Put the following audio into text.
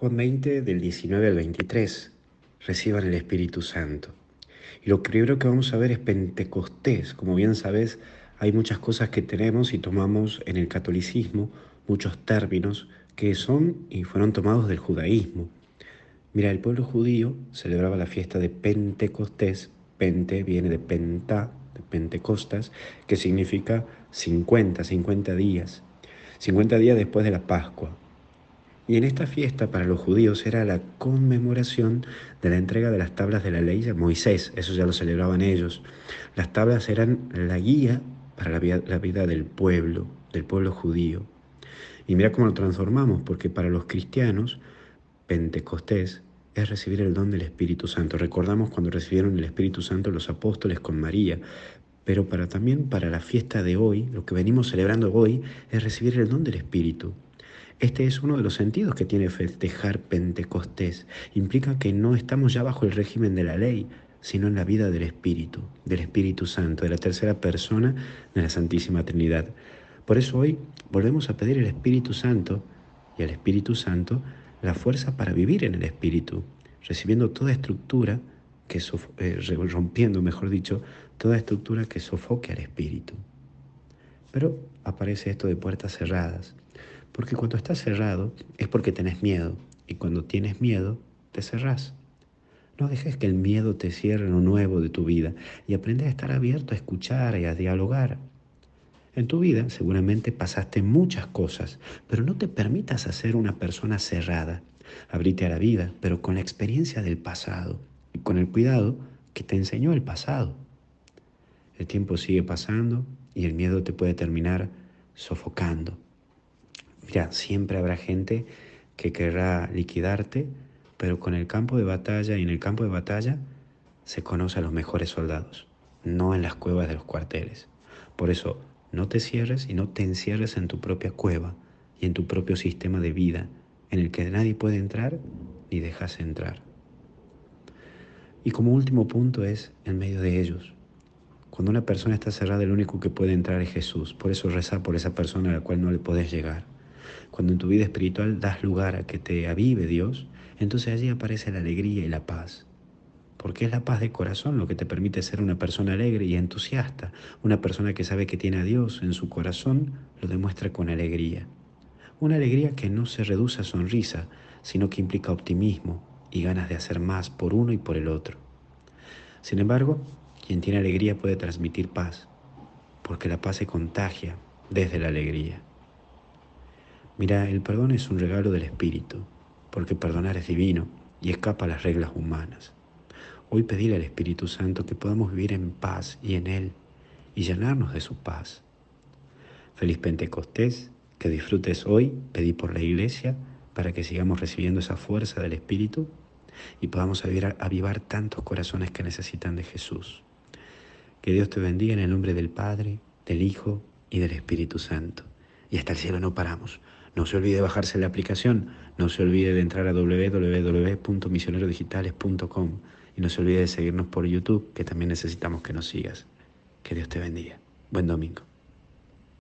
Juan 20 del 19 al 23. Reciban el Espíritu Santo. Y lo primero que vamos a ver es Pentecostés. Como bien sabes, hay muchas cosas que tenemos y tomamos en el catolicismo, muchos términos que son y fueron tomados del judaísmo. Mira, el pueblo judío celebraba la fiesta de Pentecostés. Pente viene de Pentá, de Pentecostas, que significa 50, 50 días. 50 días después de la Pascua. Y en esta fiesta para los judíos era la conmemoración de la entrega de las tablas de la ley a Moisés, eso ya lo celebraban ellos. Las tablas eran la guía para la vida, la vida del pueblo, del pueblo judío. Y mira cómo lo transformamos, porque para los cristianos, Pentecostés es recibir el don del Espíritu Santo. Recordamos cuando recibieron el Espíritu Santo los apóstoles con María, pero para también para la fiesta de hoy, lo que venimos celebrando hoy es recibir el don del Espíritu. Este es uno de los sentidos que tiene festejar Pentecostés. Implica que no estamos ya bajo el régimen de la ley, sino en la vida del Espíritu, del Espíritu Santo, de la tercera persona de la Santísima Trinidad. Por eso hoy volvemos a pedir el Espíritu Santo y al Espíritu Santo la fuerza para vivir en el Espíritu, recibiendo toda estructura que eh, rompiendo, mejor dicho, toda estructura que sofoque al Espíritu. Pero aparece esto de puertas cerradas. Porque cuando estás cerrado es porque tenés miedo. Y cuando tienes miedo, te cerrás. No dejes que el miedo te cierre lo nuevo de tu vida y aprende a estar abierto a escuchar y a dialogar. En tu vida seguramente pasaste muchas cosas, pero no te permitas hacer una persona cerrada. Abrite a la vida, pero con la experiencia del pasado y con el cuidado que te enseñó el pasado. El tiempo sigue pasando y el miedo te puede terminar sofocando. Mira, siempre habrá gente que querrá liquidarte, pero con el campo de batalla y en el campo de batalla se conoce a los mejores soldados, no en las cuevas de los cuarteles. Por eso, no te cierres y no te encierres en tu propia cueva y en tu propio sistema de vida, en el que nadie puede entrar ni dejas entrar. Y como último punto es en medio de ellos. Cuando una persona está cerrada, el único que puede entrar es Jesús. Por eso reza por esa persona a la cual no le podés llegar. Cuando en tu vida espiritual das lugar a que te avive Dios, entonces allí aparece la alegría y la paz. Porque es la paz de corazón lo que te permite ser una persona alegre y entusiasta. Una persona que sabe que tiene a Dios en su corazón lo demuestra con alegría. Una alegría que no se reduce a sonrisa, sino que implica optimismo y ganas de hacer más por uno y por el otro. Sin embargo, quien tiene alegría puede transmitir paz, porque la paz se contagia desde la alegría. Mira, el perdón es un regalo del Espíritu, porque perdonar es divino y escapa a las reglas humanas. Hoy pedir al Espíritu Santo que podamos vivir en paz y en Él y llenarnos de su paz. Feliz Pentecostés, que disfrutes hoy, pedí por la iglesia para que sigamos recibiendo esa fuerza del Espíritu y podamos avivar tantos corazones que necesitan de Jesús. Que Dios te bendiga en el nombre del Padre, del Hijo y del Espíritu Santo. Y hasta el cielo no paramos. No se olvide de bajarse la aplicación, no se olvide de entrar a www.misionerodigitales.com y no se olvide de seguirnos por YouTube, que también necesitamos que nos sigas. Que Dios te bendiga. Buen domingo.